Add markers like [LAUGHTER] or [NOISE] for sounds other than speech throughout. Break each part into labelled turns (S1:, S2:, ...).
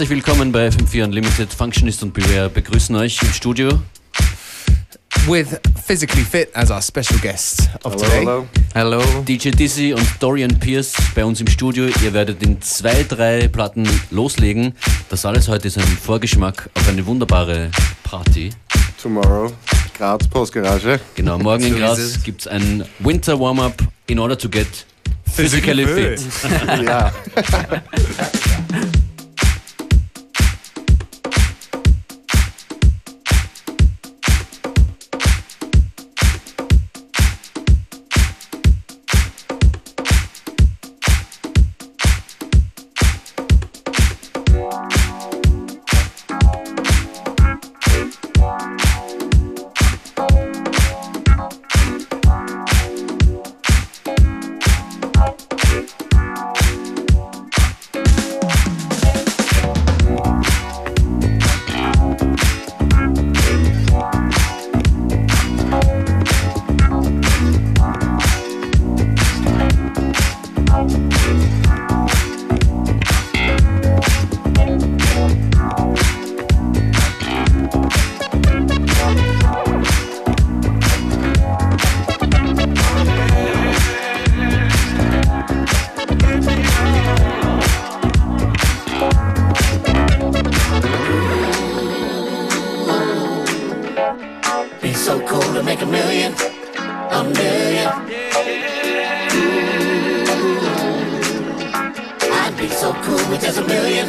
S1: Herzlich willkommen bei FM4 Unlimited. Functionist und Beware begrüßen euch im Studio.
S2: With Physically Fit as our special guest of
S3: Hello,
S2: today.
S3: hello.
S2: Hello.
S1: DJ Dizzy und Dorian Pierce bei uns im Studio. Ihr werdet in zwei, drei Platten loslegen. Das alles heute ist ein Vorgeschmack auf eine wunderbare Party.
S3: Tomorrow, Graz Postgarage.
S1: Genau, morgen in Graz gibt es ein Winter Warm-Up in order to get physically fit. [LAUGHS]
S3: ja. [LAUGHS]
S4: make a million, a million. Ooh. I'd be so cool with just a million,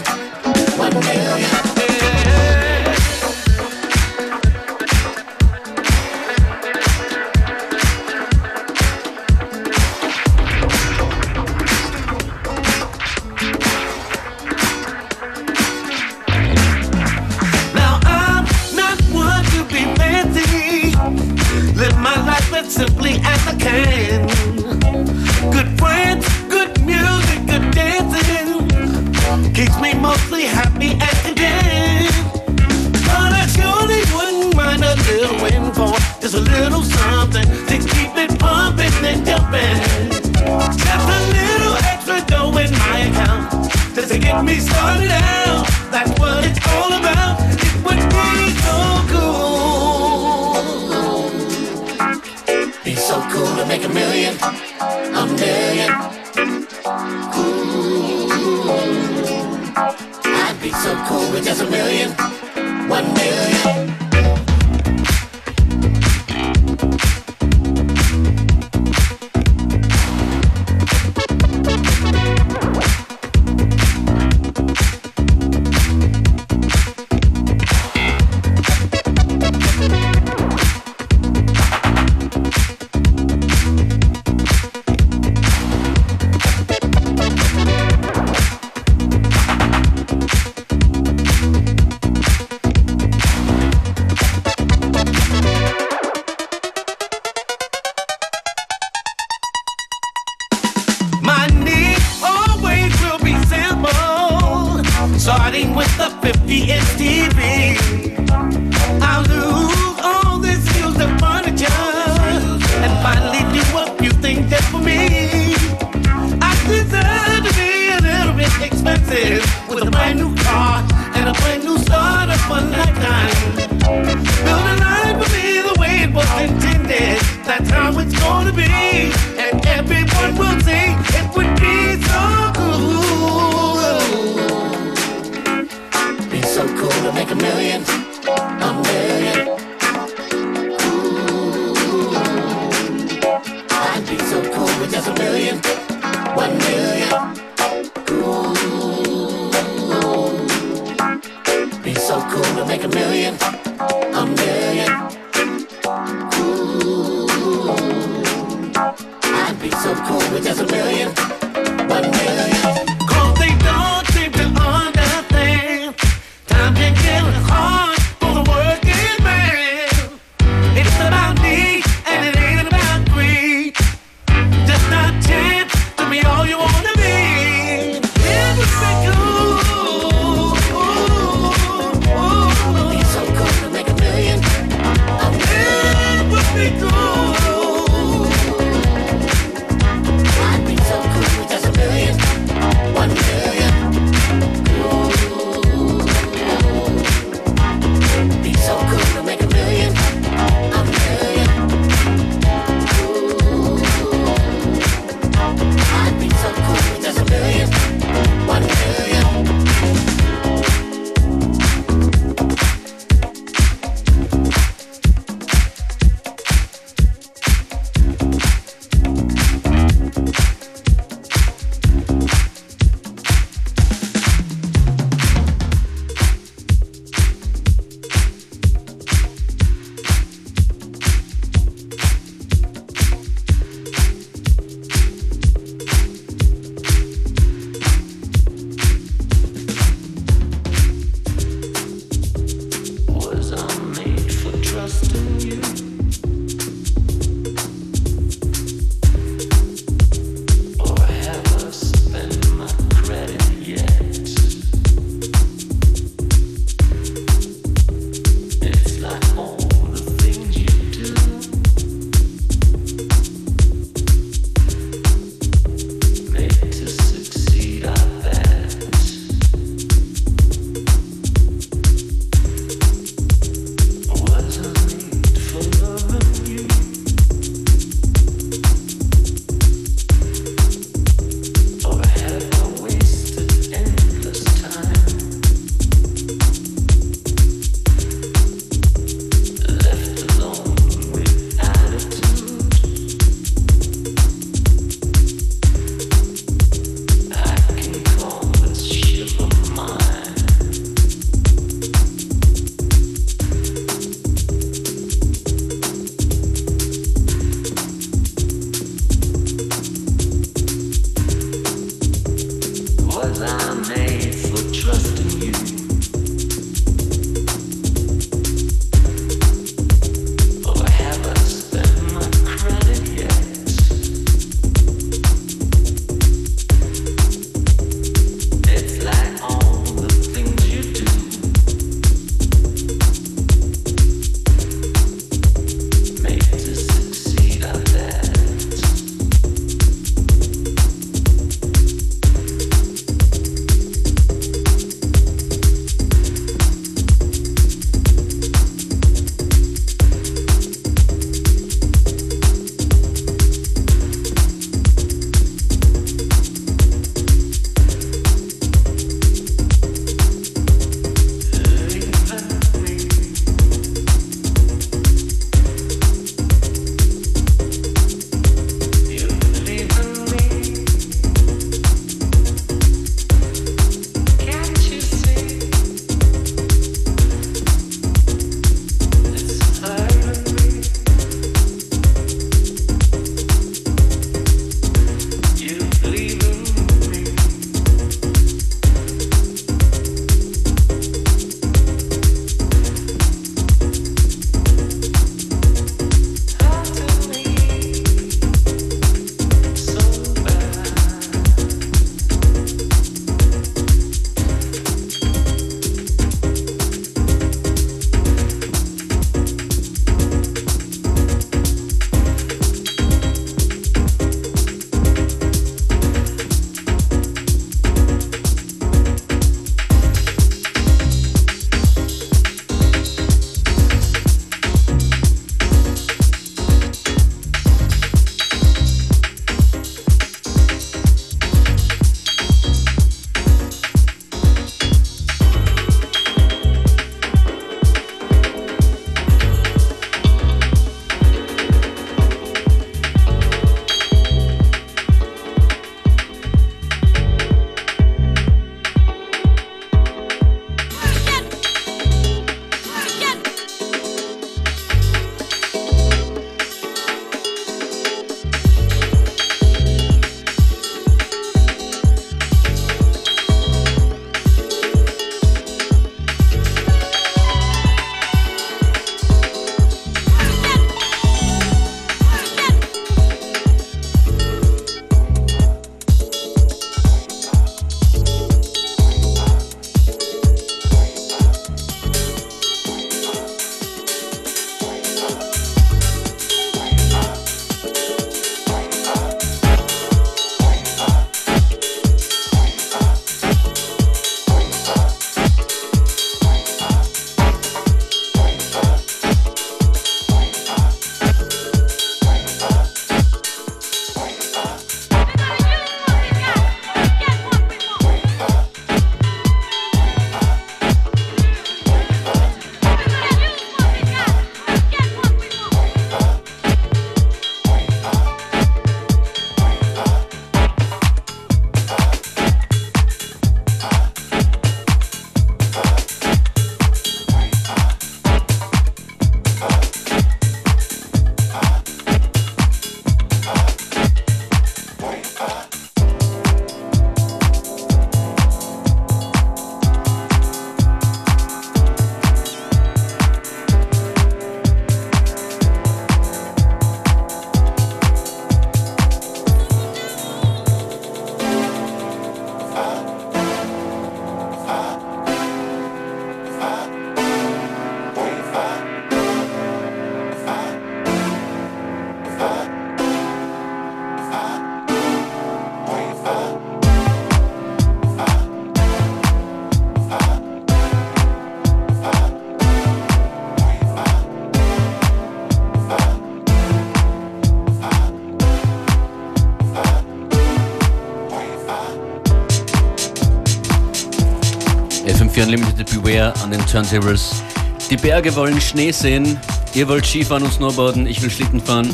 S1: Unlimited Beware an den Turntables. Die Berge wollen Schnee sehen, ihr wollt Skifahren und Snowboarden, ich will Schlitten fahren. [LAUGHS]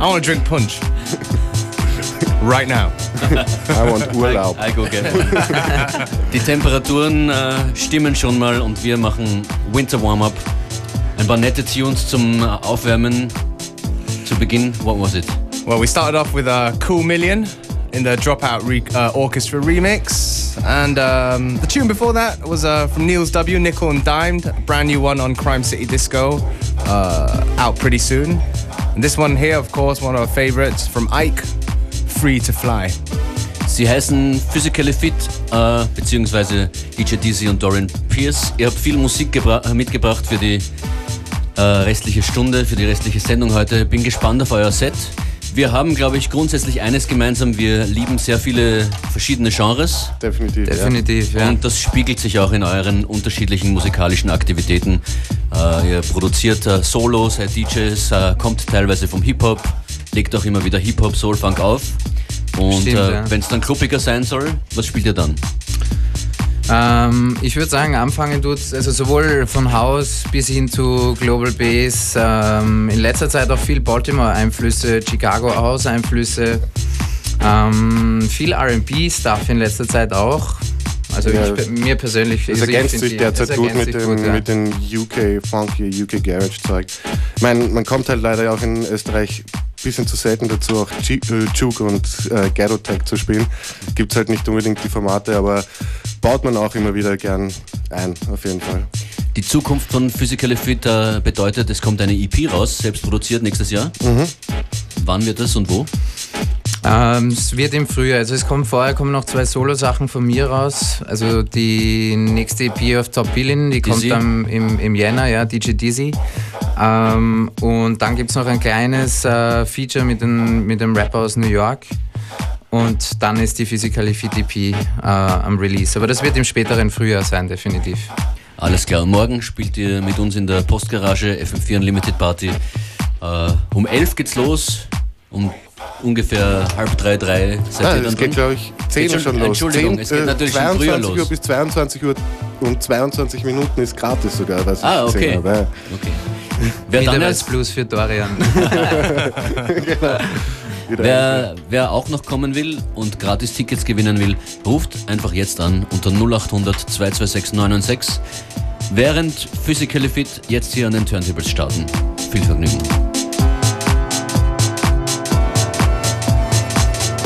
S2: I want to drink punch. right now. [LAUGHS]
S3: I want Urlaub.
S1: I, I go get one. Die Temperaturen äh, stimmen schon mal und wir machen Winter Warm-Up. Ein paar nette Tunes zum äh, Aufwärmen. Zu Beginn, what was it?
S2: Well, we started off with a Cool Million in the Dropout re- uh, Orchestra remix. And um, the tune before that was uh, from Niels W. Nickel and Dimed, brand new one on Crime City Disco, uh, out pretty soon. And this one here, of course, one of our favorites from Ike, Free to Fly.
S1: Sie heißen Physically Fit, äh, beziehungsweise DJ Dizzy und Dorian Pierce. Ihr habt viel Musik äh, mitgebracht für die äh, restliche Stunde, für die restliche Sendung heute. Bin gespannt auf euer Set. Wir haben, glaube ich, grundsätzlich eines gemeinsam. Wir lieben sehr viele verschiedene Genres.
S3: Definitiv.
S5: Definitiv, ja.
S1: Und das spiegelt sich auch in euren unterschiedlichen musikalischen Aktivitäten. Äh, ihr produziert äh, Solos, seid DJs, äh, kommt teilweise vom Hip-Hop, legt auch immer wieder Hip-Hop, Soul-Funk auf. Und
S5: Stimmt,
S1: äh,
S5: ja.
S1: wenn es dann kluppiger sein soll, was spielt ihr dann?
S5: Ähm, ich würde sagen, anfangen tut also sowohl von House bis hin zu Global Bass. Ähm, in letzter Zeit auch viel Baltimore-Einflüsse, Chicago House-Einflüsse. Ähm, viel RB-Stuff in letzter Zeit auch. Also
S3: Ja.
S5: ich, mir persönlich.
S3: Das
S5: also ich
S3: ergänzt sich derzeit gut mit
S5: gut, ja.
S3: mit den UK Funky, UK Garage Zeug. Ich meine, man kommt halt leider auch in Österreich ein bisschen zu selten dazu, auch äh, Juke und äh, Ghetto Tech zu spielen. Gibt es halt nicht unbedingt die Formate, aber baut man auch immer wieder gern ein, auf jeden Fall.
S1: Die Zukunft von Physically Fit äh, bedeutet, es kommt eine EP raus, selbst produziert nächstes Jahr. Wann wird das und wo?
S5: Ähm, es wird im Frühjahr, also es kommen vorher kommen noch zwei Solo-Sachen von mir raus. Also die nächste EP auf Top Billin, die kommt
S1: Dizzy.
S5: dann im, im Jänner, ja, DJ Dizzy. Ähm, und dann gibt es noch ein kleines äh, Feature mit, dem- mit dem Rapper aus New York. Und dann ist die Physically Fit EP äh, am Release. Aber das wird im späteren Frühjahr sein, definitiv.
S1: Alles klar, morgen spielt ihr mit uns in der Postgarage FM4 Unlimited Party. Äh, um 11 geht's los, um ungefähr halb drei, drei seid
S3: Ah,
S1: ihr
S3: das
S1: dann
S3: geht,
S1: dran?
S3: glaube ich, 10
S1: Geht
S3: Uhr
S1: schon-
S3: schon los.
S1: Entschuldigung,
S3: 10,
S1: es geht natürlich schon
S3: 22
S1: früher
S3: Uhr
S1: los.
S3: bis 22 Uhr und 22 Minuten ist gratis sogar, was
S1: Ah,
S3: ich gesehen
S1: okay.
S3: habe.
S1: Okay. Wer, dann
S5: Wieder
S1: als,
S5: Blues für Dorian. [LAUGHS] [LAUGHS]
S3: Wieder
S1: wer, wer auch noch kommen will und gratis Tickets gewinnen will, ruft einfach jetzt an unter 0800 226 996. Während Physically Fit jetzt hier an den Turntables starten. Viel Vergnügen.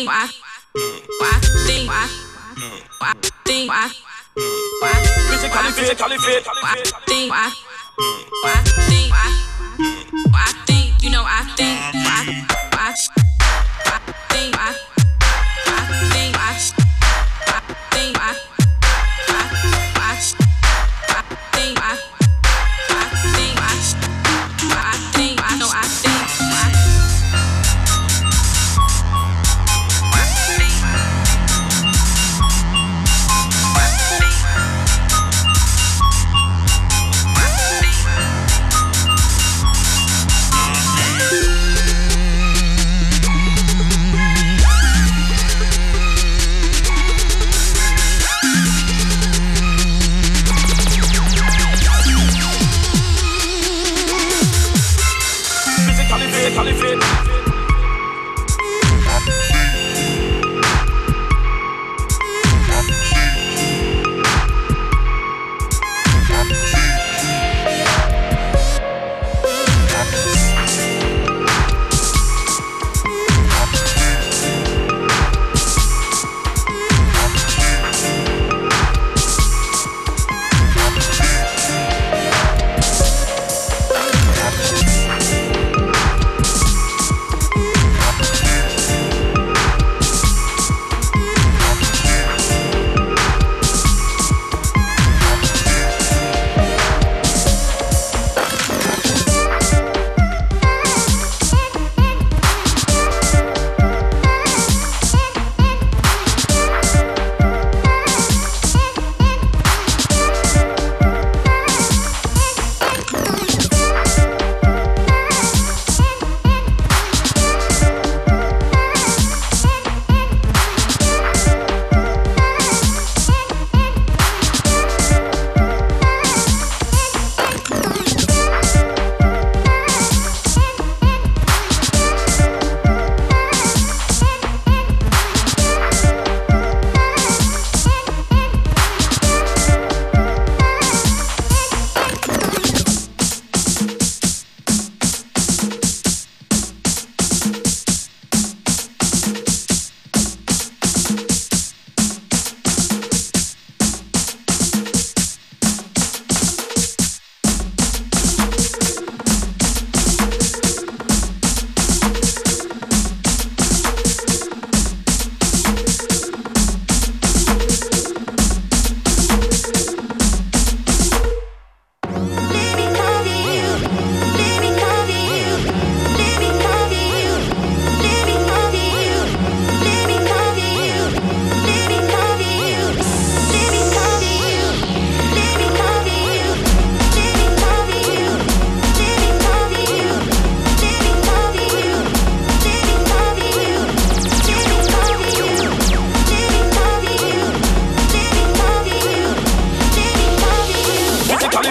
S6: think why why think why why think why why think why why think why why think you know I think why why think why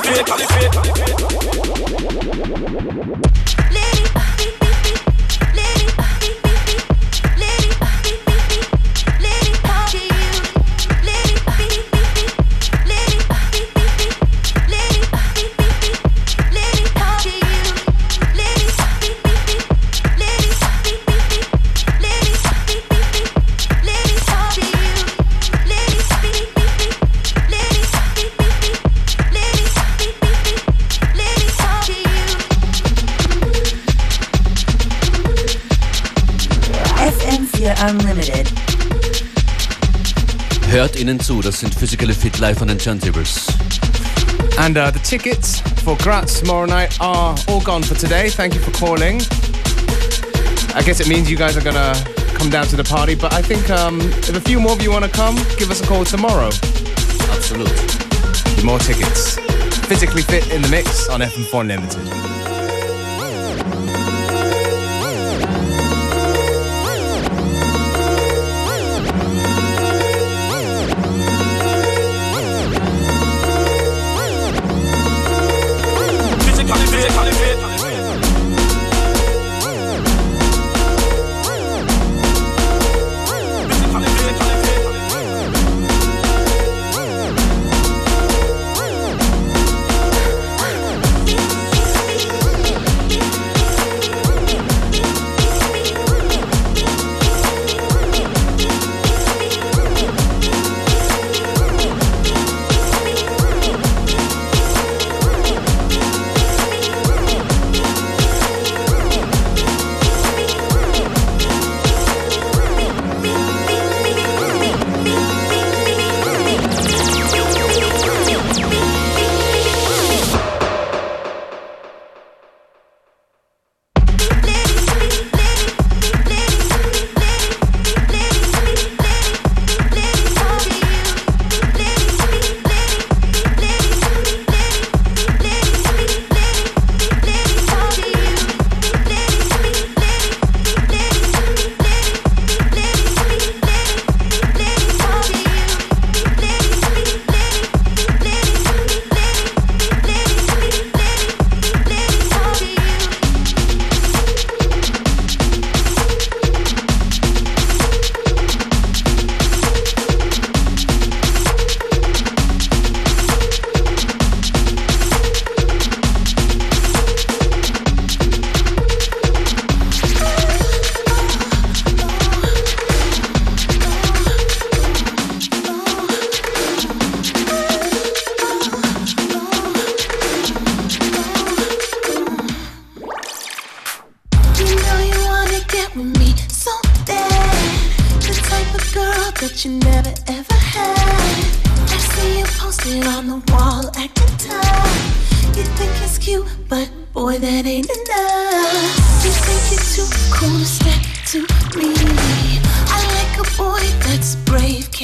S6: caliphate, caliphate.
S1: Lady. Ihnen zu, das sind Physically Fit live on den Turntables.
S2: And uh, the tickets for Graz tomorrow night are all gone for today. Thank you for calling. I guess it means you guys are gonna come down to the party, but I think um, if a few more of you wanna come, give us a call tomorrow.
S1: Absolut.
S2: More tickets. Physically fit in the mix on FM4 Limited.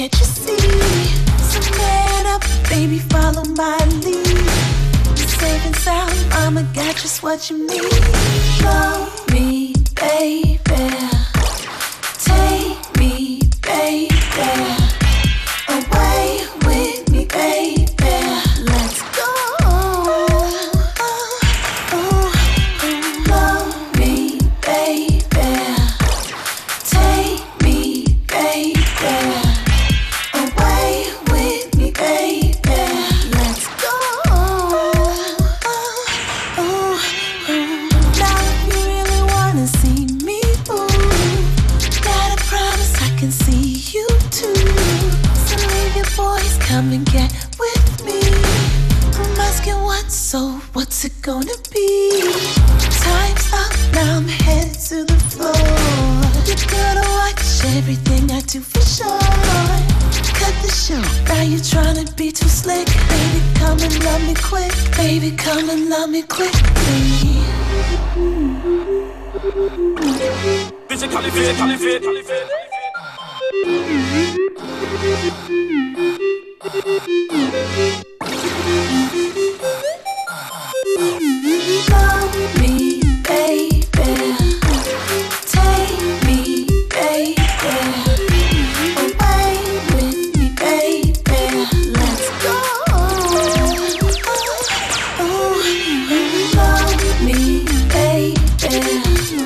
S7: Can't you see? So man up, baby, follow my lead. Safe and sound, mama got just what you need. Love me, baby. Take me, baby. Baby.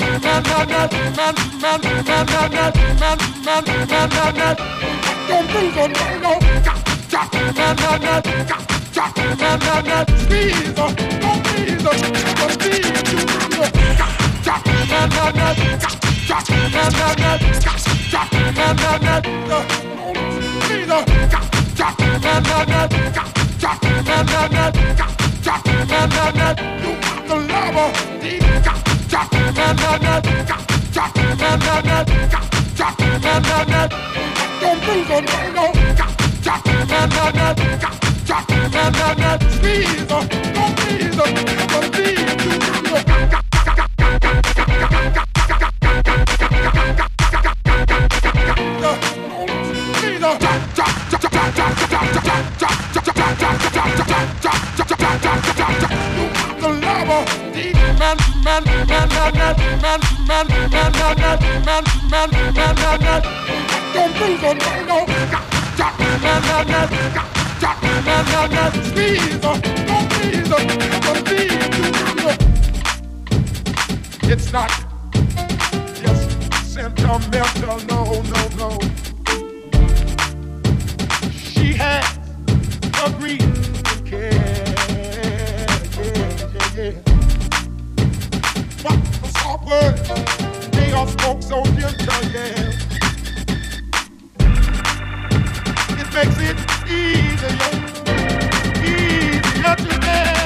S7: You. got the lava, deep Squeeze, squeeze, squeeze. It's not just sentimental, no, no, no. She has agreed care. Yeah, yeah, yeah. Words, they are so gentle, yeah. It makes it easier, easier to bear.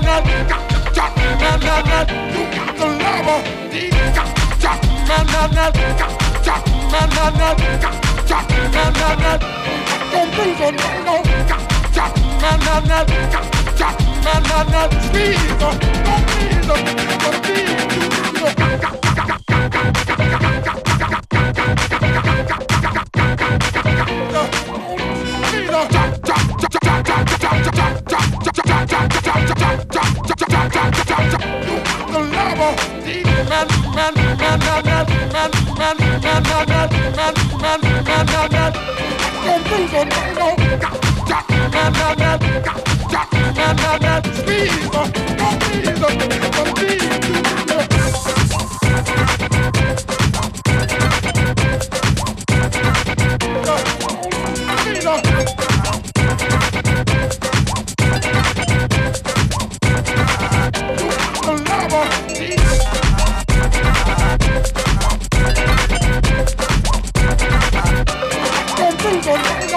S7: man, got to man, man, man. You got the love her. These got man, man, man. Got to man, man, man. Got to man, man,
S8: man. Don't lose her, no, no. Got to man, man, man. Got to man, man, man. Squeeze her, don't squeeze her, don't squeeze her. Got, got,
S9: got, got. Speed, speed,
S10: speed, speed. for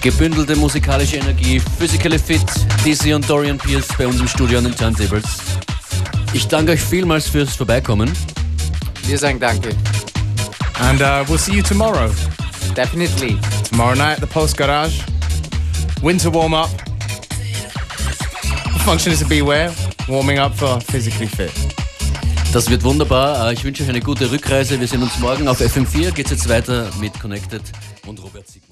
S1: gebündelte musikalische Energie, Physically Fit, Dizzy und Dorian Pierce bei uns im Studio an den Turntables. Ich danke euch vielmals fürs Vorbeikommen.
S5: Wir sagen danke.
S2: And uh, we'll see you tomorrow.
S5: Definitely.
S2: Tomorrow night at the Post Garage. Winter warm up. The function is a beware. Warming up for physically fit.
S1: Das wird wunderbar. Äh, Ich wünsche euch eine gute Rückreise. Wir sehen uns morgen auf FM4. Geht jetzt weiter mit Connected und Robert Sigmund.